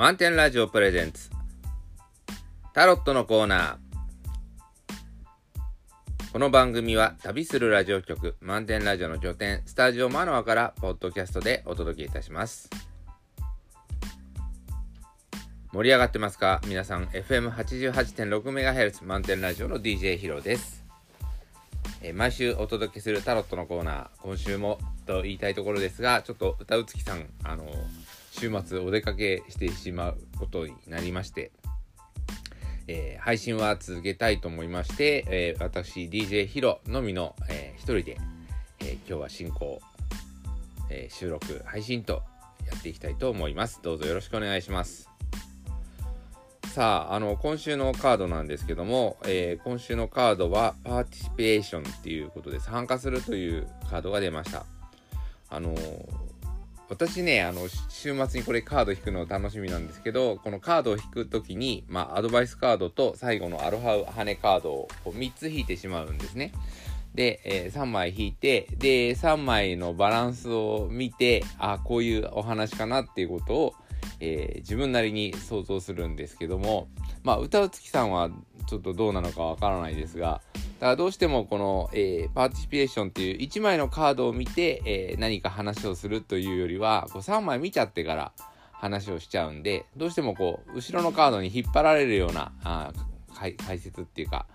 満点ラジオプレゼンツ。タロットのコーナー。この番組は旅するラジオ局満点ラジオの拠点スタジオマノアからポッドキャストでお届けいたします。盛り上がってますか？皆さん FM88.6MHz 満点ラジオの DJ ヒロです。え毎週お届けするタロットのコーナー今週もと言いたいところですがちょっと歌うつきさんあの週末お出かけしてしまうことになりまして、えー、配信は続けたいと思いまして、えー、私 DJ ヒロのみの、えー、一人で、え今日は進行、え収録配信とやっていきたいと思いますどうぞよろしくお願いしますさあ、あの、今週のカードなんですけども、え、今週のカードは、パーティシペーションっていうことで、参加するというカードが出ました。あの私ね、あの、週末にこれカード引くの楽しみなんですけど、このカードを引くときに、まあ、アドバイスカードと最後のアロハカードを3つ引いてしまうんですね。で、えー、3枚引いて、で、3枚のバランスを見て、あ、こういうお話かなっていうことを、えー、自分なりに想像するんですけども、まあ、歌う月さんはちょっとどうなのかわからないですが、だからどうしてもこの、えー、 participation っていう1枚のカードを見て、えー、何か話をするというよりは、こう3枚見ちゃってから話をしちゃうんで、どうしてもこう、後ろのカードに引っ張られるようなあ解説っていうか、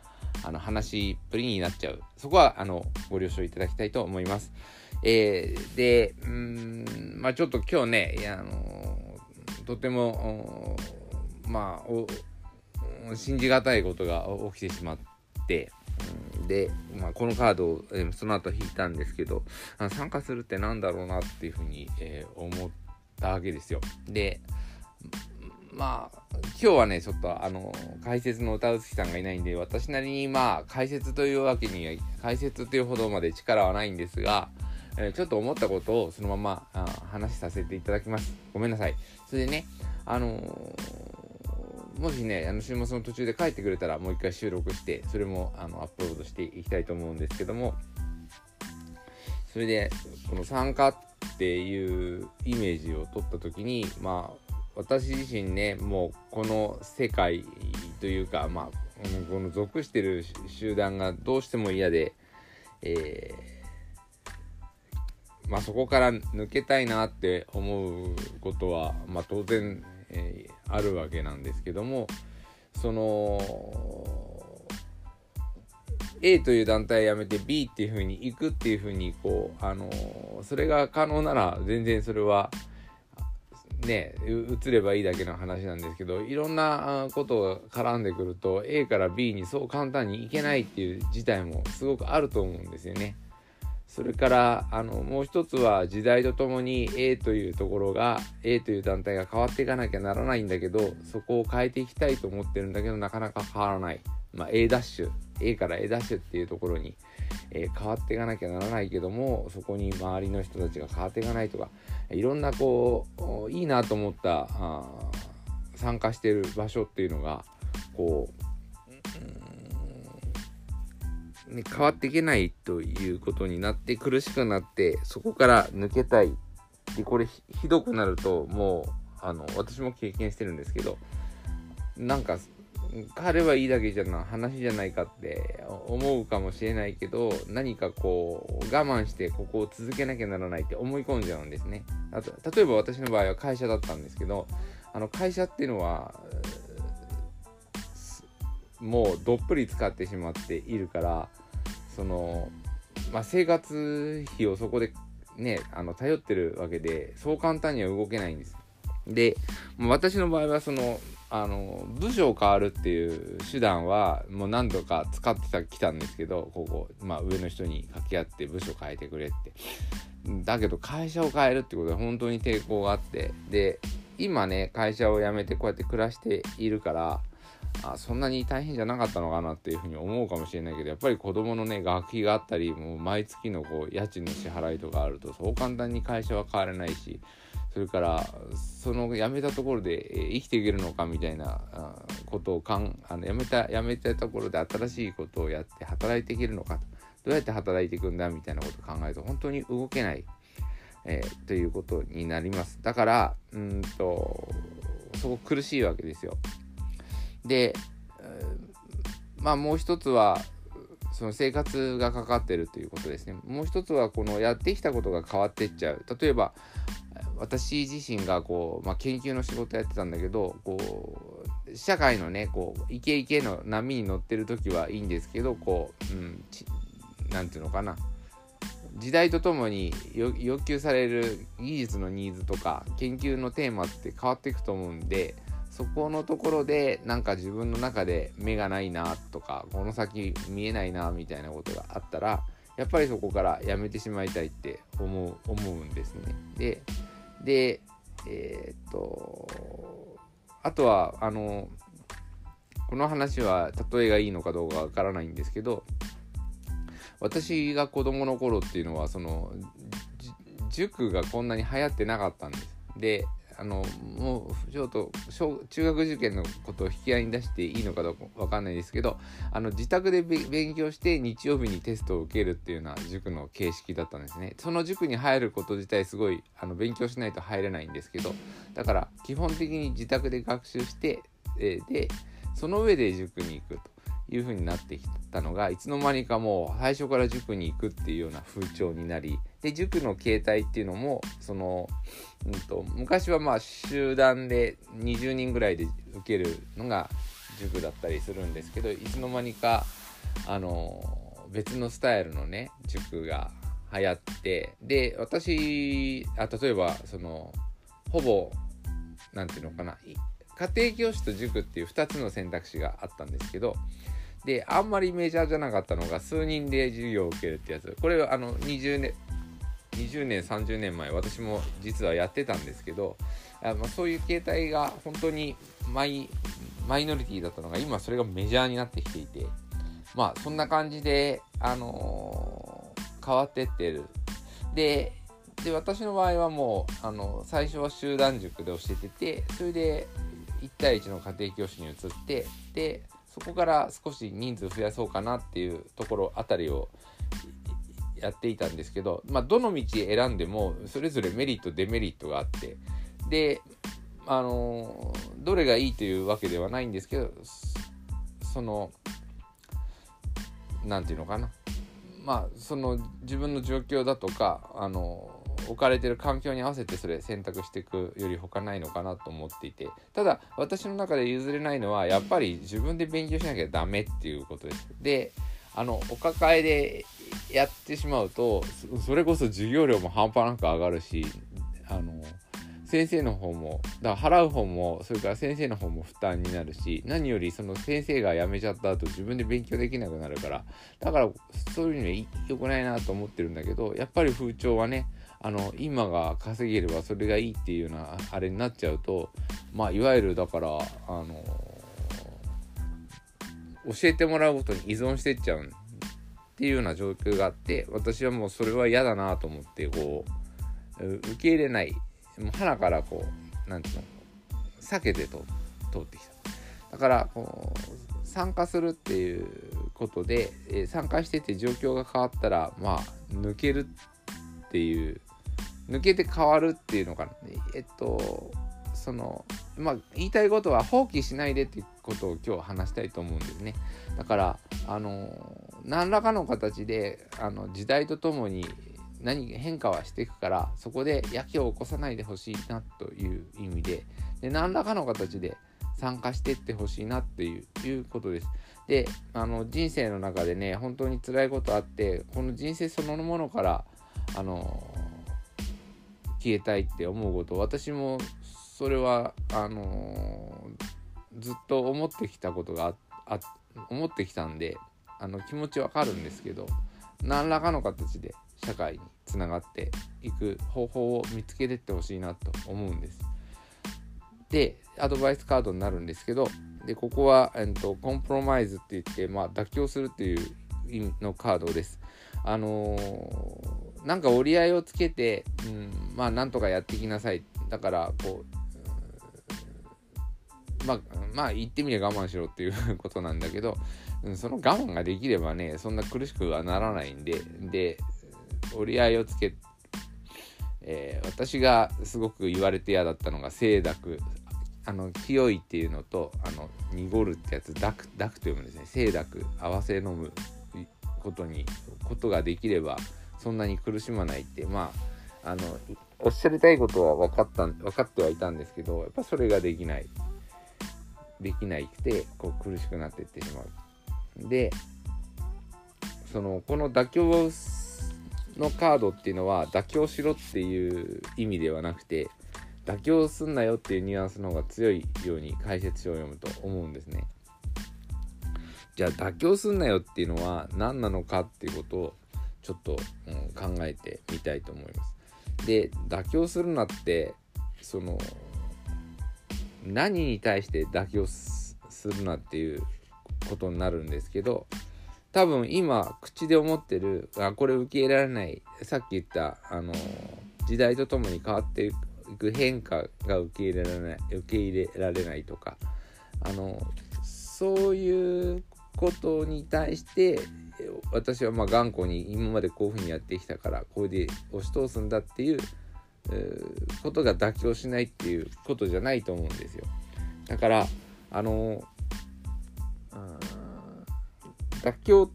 あの話っぷりになっちゃう。そこは、あの、ご了承いただきたいと思います。えー、で、うん、まあちょっと今日ね、あのとても、まあ、信じがたいことが起きてしまって、で、まあ、このカードを、えー、その後引いたんですけど参加するって何だろうなっていうふうに、え、思ったわけですよ。でまあ今日はねちょっとあの解説の歌うつきさんがいないんで私なりにまあ解説というわけには解説というほどまで力はないんですが、えー、ちょっと思ったことをそのままあ話させていただきます。ごめんなさい。それでねあのーもしね、あの週末の途中で帰ってくれたらもう一回収録して、それもあのアップロードしていきたいと思うんですけども、それで、この参加っていうイメージを取った時に、まあ、私自身ね、もうこの世界というか、まあ、この属してる集団がどうしても嫌で、えー、まあそこから抜けたいなって思うことは、まあ当然えー、あるわけなんですけどもその A という団体を辞めて B っていう風に行くっていう風にこうあのー、それが可能なら全然それはね移ればいいだけの話なんですけどいろんなことが絡んでくると A から B にそう簡単に行けないっていう事態もすごくあると思うんですよね。それからあのもう一つは時代とともに A というところが A という団体が変わっていかなきゃならないんだけどそこを変えていきたいと思ってるんだけどなかなか変わらない、まあ、A ダッシュ。A から A ダッシュっていうところに、えー、変わっていかなきゃならないけどもそこに周りの人たちが変わっていかないとかいろんなこういいなと思った参加してる場所っていうのがこうね、変わっていけないということになって苦しくなってそこから抜けたい。でこれひどくなるともうあの私も経験してるんですけどなんか彼はいいだけじゃな話じゃないかって思うかもしれないけど何かこう我慢してここを続けなきゃならないって思い込んじゃうんですね。あと例えば私の場合は会社だったんですけどあの会社っていうのはもうどっぷり使ってしまっているからその、まあ、生活費をそこでねあの頼ってるわけでそう簡単には動けないんです。で私の場合はそのあの部署を変わるっていう手段はもう何度か使ってきたんですけどここ、まあ、上の人に掛け合って部署変えてくれってだけど会社を変えるってことは本当に抵抗があってで今ね会社を辞めてこうやって暮らしているからあそんなに大変じゃなかったのかなっていうふうに思うかもしれないけどやっぱり子供のね学費があったりもう毎月のこう家賃の支払いとかあるとそう簡単に会社は変われないしそれからその辞めたところで生きていけるのかみたいなことをかんあの辞めた辞めたところで新しいことをやって働いていけるのかとどうやって働いていくんだみたいなことを考えると本当に動けない、えー、ということになりますだからうんとそこ苦しいわけですよ。で、まあもう一つはその生活がかかってるということですね。もう一つはこのやってきたことが変わってっちゃう。例えば私自身がこう、まあ、研究の仕事やってたんだけどこう社会のねこうイケイケの波に乗ってる時はいいんですけどこう、うん、なんていうのかな時代とともに要求される技術のニーズとか研究のテーマって変わっていくと思うんでそこのところでなんか自分の中で目がないなとかこの先見えないなみたいなことがあったらやっぱりそこからやめてしまいたいって思う思うんですね。ででえー、っとあとはあのこの話は例えがいいのかどうかわからないんですけど私が子供の頃っていうのはその塾がこんなに流行ってなかったんです。であのもうちょっと小中学受験のことを引き合いに出していいのかどうかわかんないですけどあの自宅で勉強して日曜日にテストを受けるっていうような塾の形式だったんですね。その塾に入ること自体すごいあの勉強しないと入れないんですけどだから基本的に自宅で学習して、え、でその上で塾に行くと。いう風になってきたのがいつの間にかもう最初から塾に行くっていうような風潮になりで塾の形態っていうのもその、うんと、昔はまあ集団で20人ぐらいで受けるのが塾だったりするんですけどいつの間にかあの別のスタイルのね塾が流行ってで私あ例えばそのほぼ何て言うのかな家庭教師と塾っていう2つの選択肢があったんですけどであんまりメジャーじゃなかったのが数人で授業を受けるってやつ。これはあの20年20年30年前私も実はやってたんですけどあ、まあ、そういう形態が本当にマイマイノリティだったのが今それがメジャーになってきていてまあそんな感じで、あのー、変わってってる。でで私の場合はもうあの最初は集団塾で教えててそれで1対1の家庭教師に移ってでそこから少し人数増やそうかなっていうところあたりをやっていたんですけど、まあ、どの道選んでもそれぞれメリットデメリットがあってであのどれがいいというわけではないんですけどその何て言うのかな。まあその自分の状況だとかあの置かれてる環境に合わせてそれ選択していくより他ないのかなと思っていてただ私の中で譲れないのはやっぱり自分で勉強しなきゃダメっていうことです。であのお抱えでやってしまうとそれこそ授業料も半端なく上がるしあの先生の方もだから払う方もそれから先生の方も負担になるし何よりその先生が辞めちゃった後自分で勉強できなくなるからだからそういうには良くないなと思ってるんだけどやっぱり風潮はねあの今が稼げればそれがいいっていうようなあれになっちゃうとまあいわゆるだからあの教えてもらうことに依存してっちゃうっていうような状況があって私はもうそれは嫌だなと思ってこう受け入れないもう鼻からこう何て言うの避けてと通ってきた。だからこう参加するっていうことで、え参加してて状況が変わったらまあ抜けるっていう抜けて変わるっていうのかなえっとそのまあ言いたいことは放棄しないでっていうことを今日話したいと思うんですねだからあの何らかの形であの時代とともに何変化はしていくからそこでやけを起こさないでほしいなという意味でで何らかの形で参加していってほしいなっていういうことです。であの人生の中でね本当に辛いことあってこの人生そのものからあの消えたいって思うこと私もそれはあのー、ずっと思ってきたことがあ思ってきたんであの気持ちわかるんですけど何らかの形で社会につながっていく方法を見つけてってほしいなと思うんです。でアドバイスカードになるんですけどでここは、えっと、コンプロマイズって言って、まあ、妥協するっていう意味のカードです。あのー、なんか折り合いをつけて、うん、まあなんとかやっていきなさい。だからこう、まあまあ言ってみれば我慢しろっていうことなんだけど、うん、その我慢ができればねそんな苦しくはならないんでで折り合いをつけえー、私がすごく言われて嫌だったのが清濁。あの清いっていうのとあの濁るってやつ濁濁と読むんですね。清濁。合わせ飲むことにことができればそんなに苦しまないってまああのおっしゃりたいことは分かった分かってはいたんですけどやっぱそれができないできないくてこう苦しくなっていってしまうでそのこの妥協のカードっていうのは妥協しろっていう意味ではなくて妥協すんなよっていうニュアンスの方が強いように解説書を読むと思うんですね。じゃあ妥協すんなよっていうのは何なのかっていうことをちょっと、うん、考えてみたいと思います。で妥協するなってその何に対して妥協するなっていうことになるんですけど多分今口で思ってるあこれ受け入れられないさっき言ったあの時代とともに変わっていく変化が受け入れられない受け入れられないとかあのそういうことに対して私はま頑固に今までこういうふうにやってきたからこれで押し通すんだっていうことが妥協しないっていうことじゃないと思うんですよ。だからあの妥協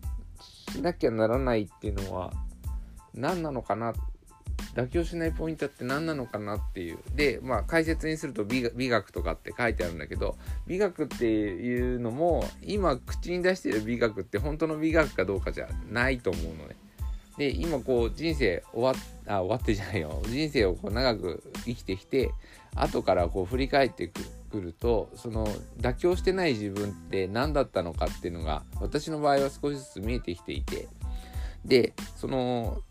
しなきゃならないっていうのは何なのかな妥協しないポイントって何なのかなっていう。でまあ解説にすると美美学とかって書いてあるんだけど美学っていうのも今口に出してる美学って本当の美学かどうかじゃないと思うのね。で今こう人生終わっあ終わってじゃないよ。人生をこう長く生きてきて後からこう振り返ってくるとその妥協してない自分って何だったのかっていうのが私の場合は少しずつ見えてきていて。でその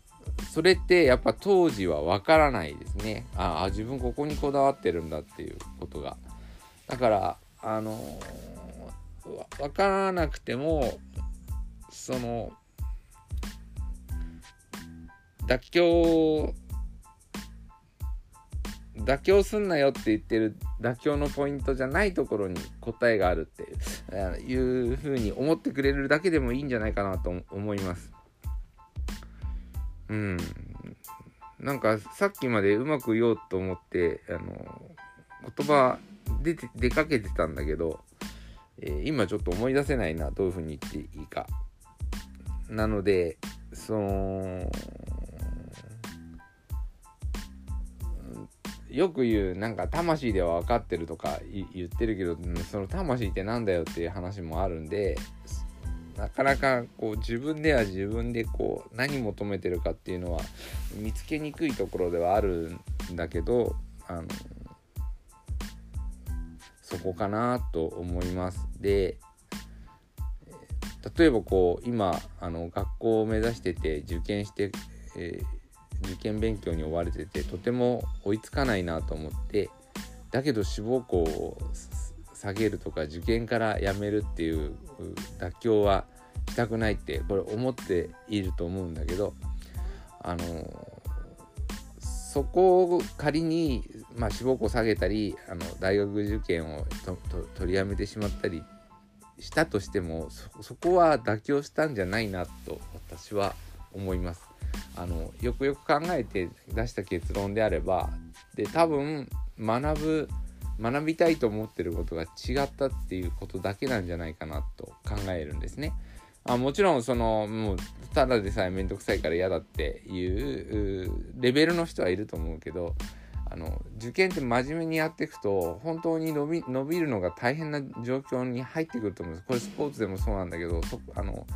それってやっぱ当時はわからないですねああ自分ここにこだわってるんだっていうことがだからあの分からなくてもその妥協妥協すんなよって言ってる妥協のポイントじゃないところに答えがあるっていうふうに思ってくれるだけでもいいんじゃないかなと思います。うん。なんかさっきまでうまく言おうと思ってあの言葉出て出かけてたんだけど、えー、今ちょっと思い出せないなどういうふうに言っていいか。なのでそのよく言うなんか魂では分かってるとか言ってるけどその魂ってなんだよっていう話もあるんでなかなかこう自分では自分でこう何求めてるかっていうのは見つけにくいところではあるんだけどあのそこかなと思います。で例えばこう今あの学校を目指してて受験して、えー受験勉強に追われててとても追いつかないなと思ってだけど志望校を下げるとか受験からやめるっていう妥協はしたくないってこれ思っていると思うんだけどあのそこを仮に、まあ、志望校下げたりあの大学受験を取りやめてしまったりしたとしてもそこは妥協したんじゃないなと私は思います。あのよくよく考えて出した結論であればで多分学ぶ学びたいと思ってることが違ったっていうことだけなんじゃないかなと考えるんですね。あもちろんそのもうただでさえ面倒くさいから嫌だっていうレベルの人はいると思うけどあの受験って真面目にやっていくと本当に伸び伸びるのが大変な状況に入ってくると思うんですこれスポーツでもそうなんだけどそあの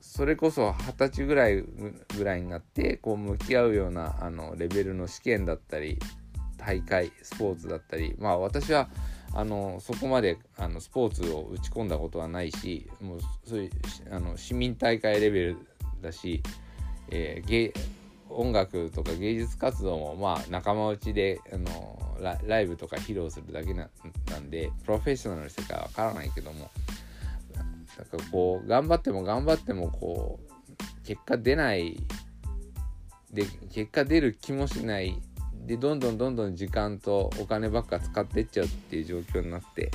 それこそ二十歳ぐらいぐらいになってこう向き合うようなあのレベルの試験だったり大会スポーツだったりまあ私はあのそこまであのスポーツを打ち込んだことはないしもうそういうあの市民大会レベルだし、えー、音楽とか芸術活動もまあ仲間内であのライブとか披露するだけなんでプロフェッショナルの世界はわからないけどもなんかこう頑張っても頑張ってもこう結果出ないで結果出る気もしないでどんどんどんどん時間とお金ばっか使ってっちゃうっていう状況になって。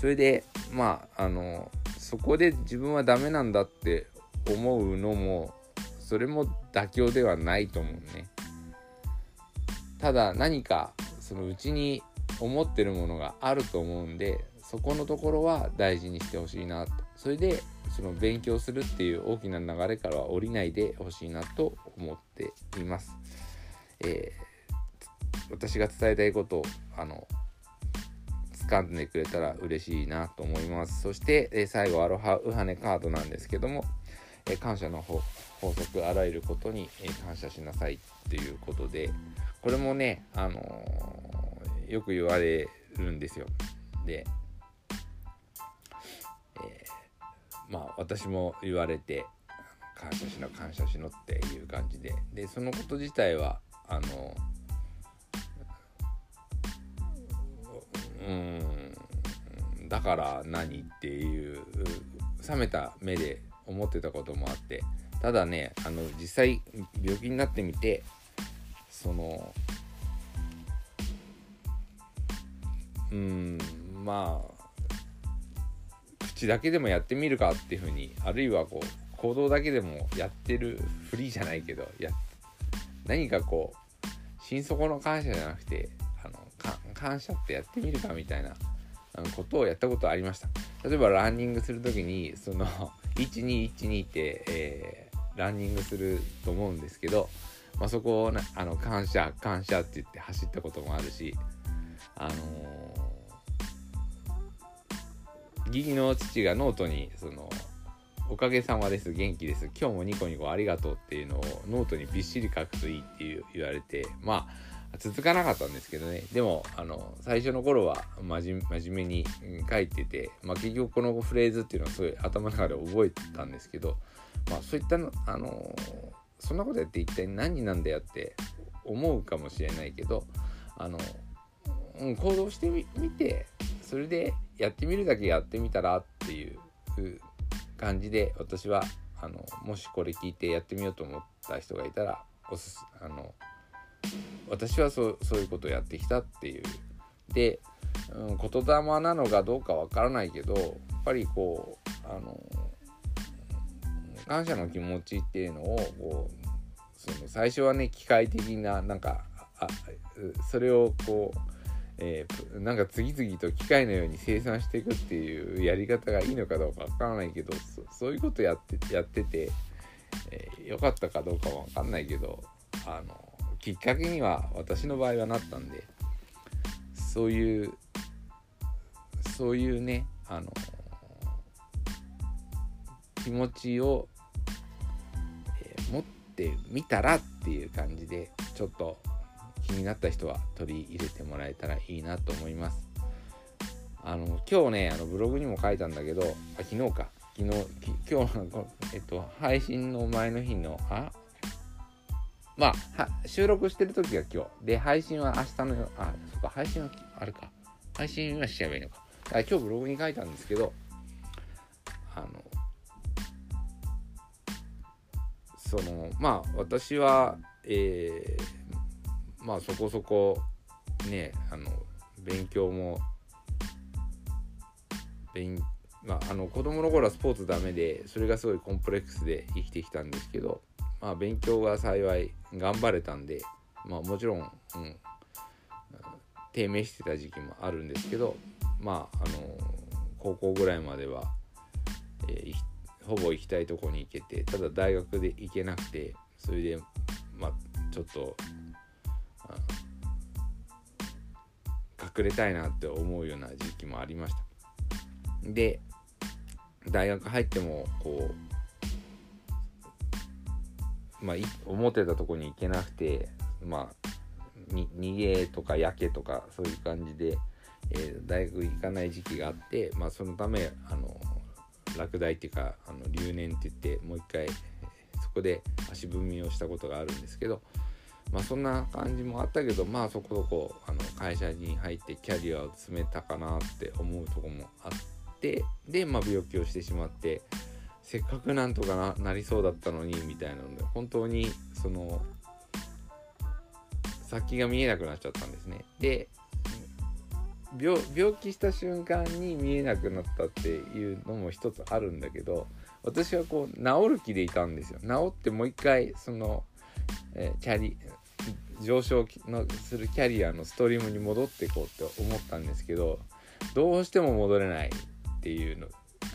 それでまああのそこで自分はダメなんだって思うのもそれも妥協ではないと思うね。ただ何かそのうちに思ってるものがあると思うんでそこのところは大事にしてほしいなと。それでその勉強するっていう大きな流れからは降りないでほしいなと思っています。えー、私が伝えたいことをあの掴んでくれたら嬉しいなと思います。そして、え、最後アロハウハネカードなんですけども、え、感謝の法則あらゆることに、え感謝しなさいっていうことでこれもね、あのよく言われるんですよ。でえまあ私も言われて感謝しろ感謝しろっていう感じででそのこと自体はあのうん。だから何っていう冷めた目で思ってたこともあって。ただねあの実際病気になってみてそのうんまあ口だけでもやってみるかっていうふうにあるいはこう行動だけでもやってるフリーじゃないけどや何かこう心底の感謝じゃなくて感謝ってやってみるかみたいなことをやったことありました。例えばランニングする時にその 1212って、えー、ランニングすると思うんですけど、まあ、そこを、ね、あの感謝感謝って言って走ったこともあるしあのー義理の父がノートにそのおかげさまです元気です今日もニコニコありがとうっていうのをノートにびっしり書くといいっていう言われてまあ続かなかったんですけどね。でもあの最初の頃は真面目に書いてて、まあ、結局このフレーズっていうのはすごい頭の中で覚えてたんですけど、まあ、そういったのあのそんなことやって一体何なんだよって思うかもしれないけどあの、うん、行動してみてそれでやってみるだけやってみたらっていう感じで私はあのもしこれ聞いてやってみようと思った人がいたらおすすあの私はそうそういうことをやってきたっていう。で、うん、言霊なのかどうかわからないけどやっぱりこうあの感謝の気持ちっていうのをこうその最初はね機械的ななんかあそれをこうえー、なんか次々と機械のように生産していくっていうやり方がいいのかどうかわからないけどそういうことやってやってて、えー、よかったかどうかわかんないけどあのきっかけには私の場合はなったんでそういうそういうねあの気持ちを、えー、持ってみたらっていう感じでちょっと気になった人は取り入れてもらえたらいいなと思います。あの今日ねあのブログにも書いたんだけどあ昨日か昨日今日の、えっと、配信の前の日のあまあ収録してる時が今日。で配信は明日のあそっか配信はあれか。配信はしちゃえばいいのか。あ今日ブログに書いたんですけどあのそのまあ私はえーまあそこそこねあの勉強も勉まあ、あの子供の頃はスポーツダメでそれがすごいコンプレックスで生きてきたんですけど、まあ、勉強が幸い頑張れたんで、まあ、もちろん、うん、低迷してた時期もあるんですけど、まあ、あの高校ぐらいまでは、えー、ほぼ行きたいとこに行けてただ大学で行けなくてそれで、まあ、ちょっと隠れたいなって思うような時期もありました。で大学入ってもこうまあ思ってたとこに行けなくてまあ逃げとかやけとかそういう感じで、えー、大学行かない時期があってまあそのためあの落第っていうかあの留年って言ってもう一回そこで足踏みをしたことがあるんですけどまあそんな感じもあったけどまあそこそこあの会社に入ってキャリアを詰めたかなって思うとこもあってでまあ病気をしてしまってせっかくなんとかななりそうだったのにみたいなので本当にその先が見えなくなっちゃったんですね。で病気した瞬間に見えなくなったっていうのも一つあるんだけど私はこう治る気でいたんですよ。治ってもう一回その、えー、チャリ上昇のするキャリアのストリームに戻っていこうって思ったんですけどどうしても戻れないっていうの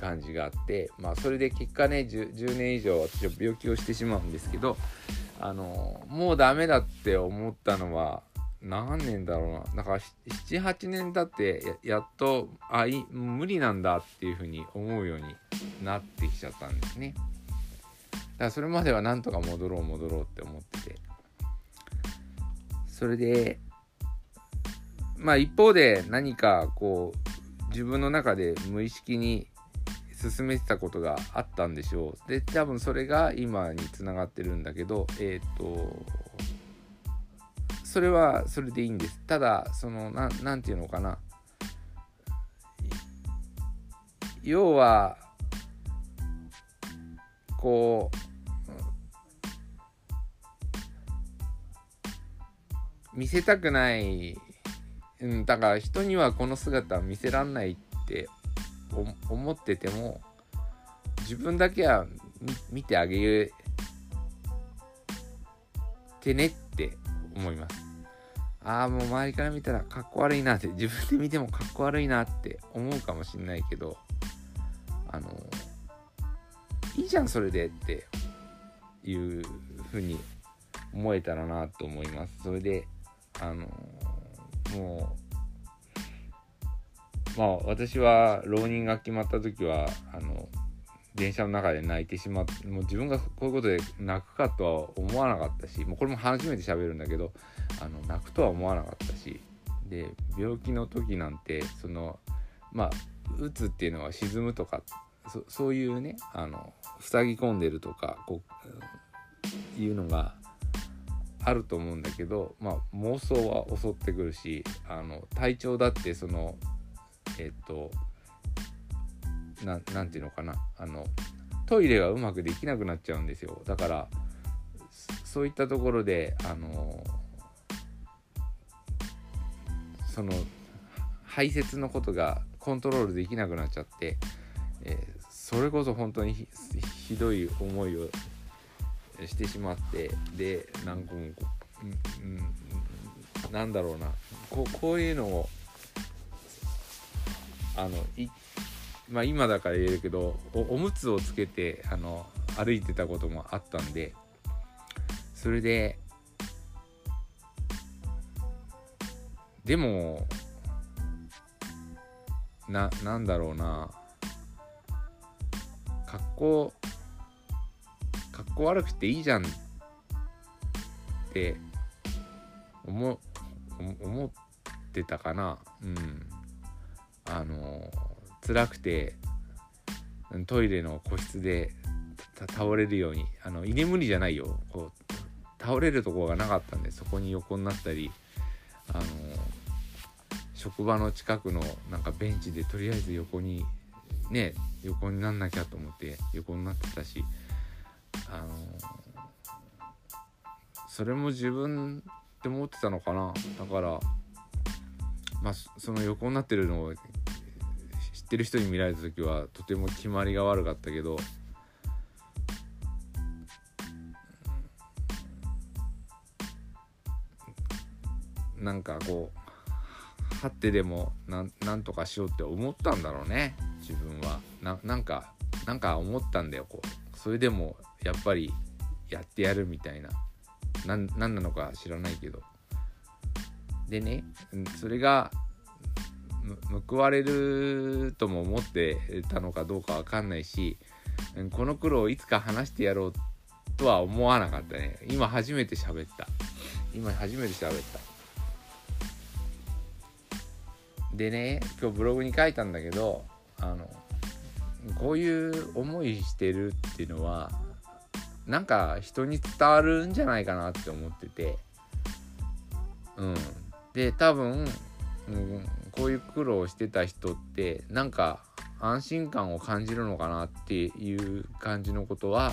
感じがあってまあそれで結果ね 10, 10年以上私は病気をしてしまうんですけどあのもうダメだって思ったのは何年だろうな。だから78年経ってやっとあい無理なんだっていうふうに思うようになってきちゃったんですね。だからそれまではなんとか戻ろう戻ろうって思ってて。それでまあ一方で何かこう自分の中で無意識に進めてたことがあったんでしょう。で多分それが今につながってるんだけどえっ、ー、とそれはそれでいいんです。ただその何て言うのかな。要はこう見せたくない、うん、だから人にはこの姿は見せらんないって思ってても自分だけは見てあげてねって思います。ああもう周りから見たらかっこ悪いなって自分で見てもかっこ悪いなって思うかもしんないけどあのいいじゃんそれでっていうふうに思えたらなと思います。それであのもうまあ私は浪人が決まった時はあの電車の中で泣いてしまってもう自分がこういうことで泣くかとは思わなかったしもうこれも初めて喋るんだけどあの泣くとは思わなかったしで病気の時なんてそのまあうつっていうのは沈むとかそういうねあの塞ぎ込んでるとかこういうのがあると思うんだけど、まあ、妄想は襲ってくるしあの体調だってそのえっ、とななんていうのかな。あのトイレがうまくできなくなっちゃうんですよ。だからそういったところであのその排泄のことがコントロールできなくなっちゃって、えー、それこそ本当にひどい思いをしてしまってで何個も、うん、なんだろうな。ここういうのをあのいまあ今だから言えるけどおむつをつけてあの歩いてたこともあったんでそれででもななんだろうな格好格好悪くていいじゃんって思思ってたかな。うん。あの辛くてトイレの個室で倒れるようにあの居眠りじゃないよ。こう倒れるところがなかったんでそこに横になったりあの職場の近くのなんかベンチでとりあえず横にね横になんなきゃと思って横になってたしあのそれも自分って思ってたのかな。だからまあその横になってるのをってる人に見られた時はとても決まりが悪かったけどなんかこうはってでもなんなんとかしようって思ったんだろうね自分は。ななんかなんか思ったんだよこう。それでもやっぱりやってやるみたいな。何なのか知らないけど。でねそれが報われるとも思ってたのかどうかわかんないしこの苦労をいつか話してやろうとは思わなかったね。今初めて喋った。今初めて喋った。でね今日ブログに書いたんだけどあのこういう思いしてるっていうのはなんか人に伝わるんじゃないかなって思ってて。うん。で多分、うん、こういう苦労してた人ってなんか安心感を感じるのかなっていう感じのことは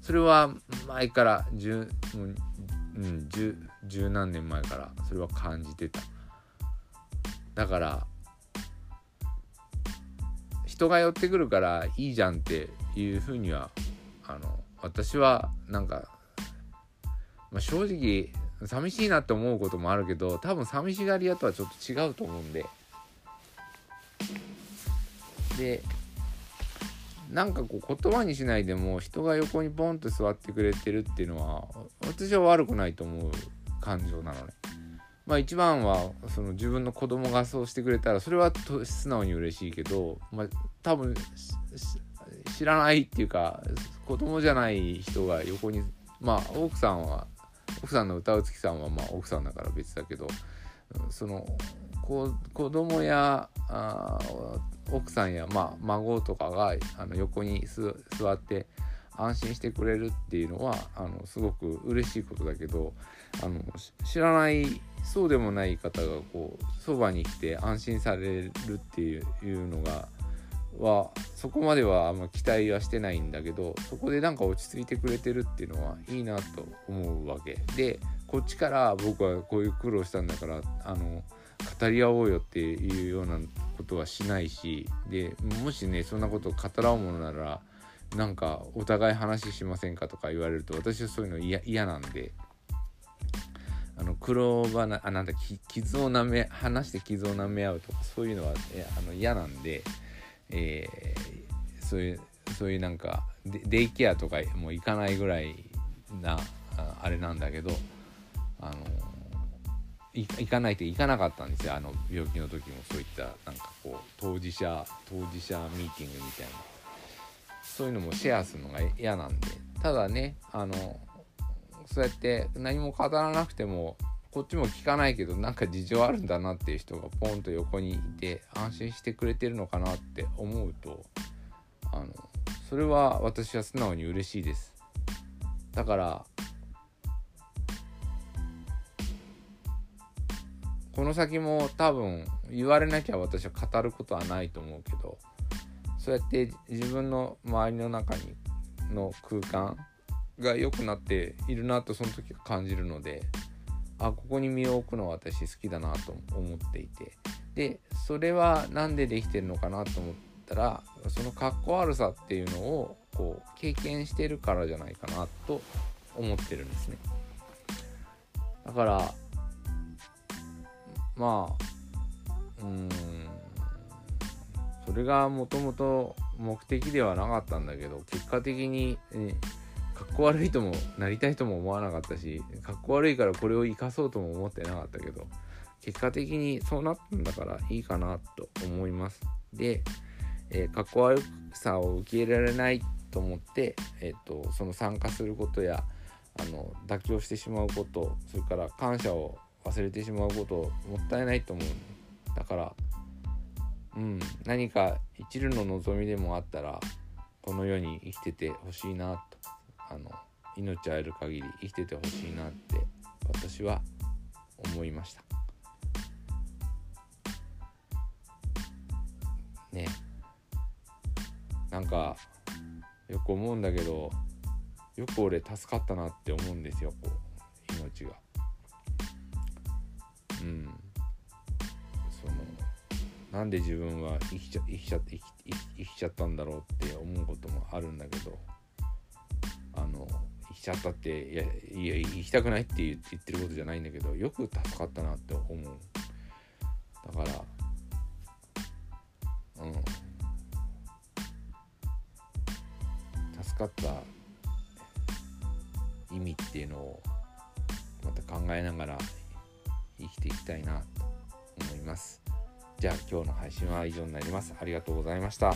それは前から十,、うん、十十何年前からそれは感じてた。だから人が寄ってくるからいいじゃんっていうふうにはあの私はなんか、まあ、正直寂しいなって思うこともあるけど多分寂しがり屋とはちょっと違うと思うんででなんかこう言葉にしないでも人が横にポンと座ってくれてるっていうのは私は悪くないと思う感情なのね。まあ一番はその自分の子供がそうしてくれたらそれは素直に嬉しいけど、まあ、多分知らないっていうか子供じゃない人が横にまあ奥さんは奥さんの歌う月さんはまあ奥さんだから別だけどその子供やあ奥さんや、まあ、孫とかがあの横に座って安心してくれるっていうのはあのすごく嬉しいことだけどあの知らないそうでもない方がこうそばに来て安心されるっていうのがはそこまではあんま期待はしてないんだけどそこでなんか落ち着いてくれてるっていうのはいいなと思うわけ。でこっちから僕はこういう苦労したんだからあの語り合おうよっていうようなことはしないしでもしねそんなことを語らうものならなんかお互い話しませんかとか言われると私はそういうの嫌なんで。あの苦労話あなんだ傷をなめ話して傷をなめ合うとかそういうのはあの嫌なんで、えー、そういうそういうなんかデイケアとかも行かないぐらいなあれなんだけどあの行かないと行かなかったんですよ。あの病気の時もそういったなんかこう当事者当事者ミーティングみたいな。そういうのもシェアするのが嫌なんで。ただねあのそうやって何も語らなくてもこっちも聞かないけどなんか事情あるんだなっていう人がポンと横にいて安心してくれてるのかなって思うとあのそれは私は素直に嬉しいです。だからこの先も多分言われなきゃ私は語ることはないと思うけどそうやって自分の周りの中にの空間が良くなっているなとその時は感じるのであここに身を置くのは私好きだなと思っていて。でそれは何でできてるのかなと思ったらそのかっこ悪さっていうのをこう経験してるからじゃないかなと思ってるんですね。だからまあうんそれがもともと目的ではなかったんだけど結果的に、ね、こ悪いともなりたいとも思わなかったしかっこ悪いからこれを生かそうとも思ってなかったけど結果的にそうなったんだからいいかなと思います。で、えー、かっこ悪さを受け入れられないと思って、えーとその参加することやあの妥協してしまうことそれから感謝を忘れてしまうこともったいないと思うだからうん何か一縷の望みでもあったらこの世に生きててほしいなあの命ある限り生きててほしいなって私は思いました。ね。なんかよく思うんだけどよく俺助かったなって思うんですよこう命が。うん。そのなんで自分は生きちゃ生きちゃ生き生きちゃったんだろうって思うこともあるんだけどあの生きちゃったっていやいや生きたくないって言ってることじゃないんだけどよく助かったなって思うだからうん助かった意味っていうのをまた考えながら生きていきたいなと思います。じゃあ今日の配信は以上になります。ありがとうございました。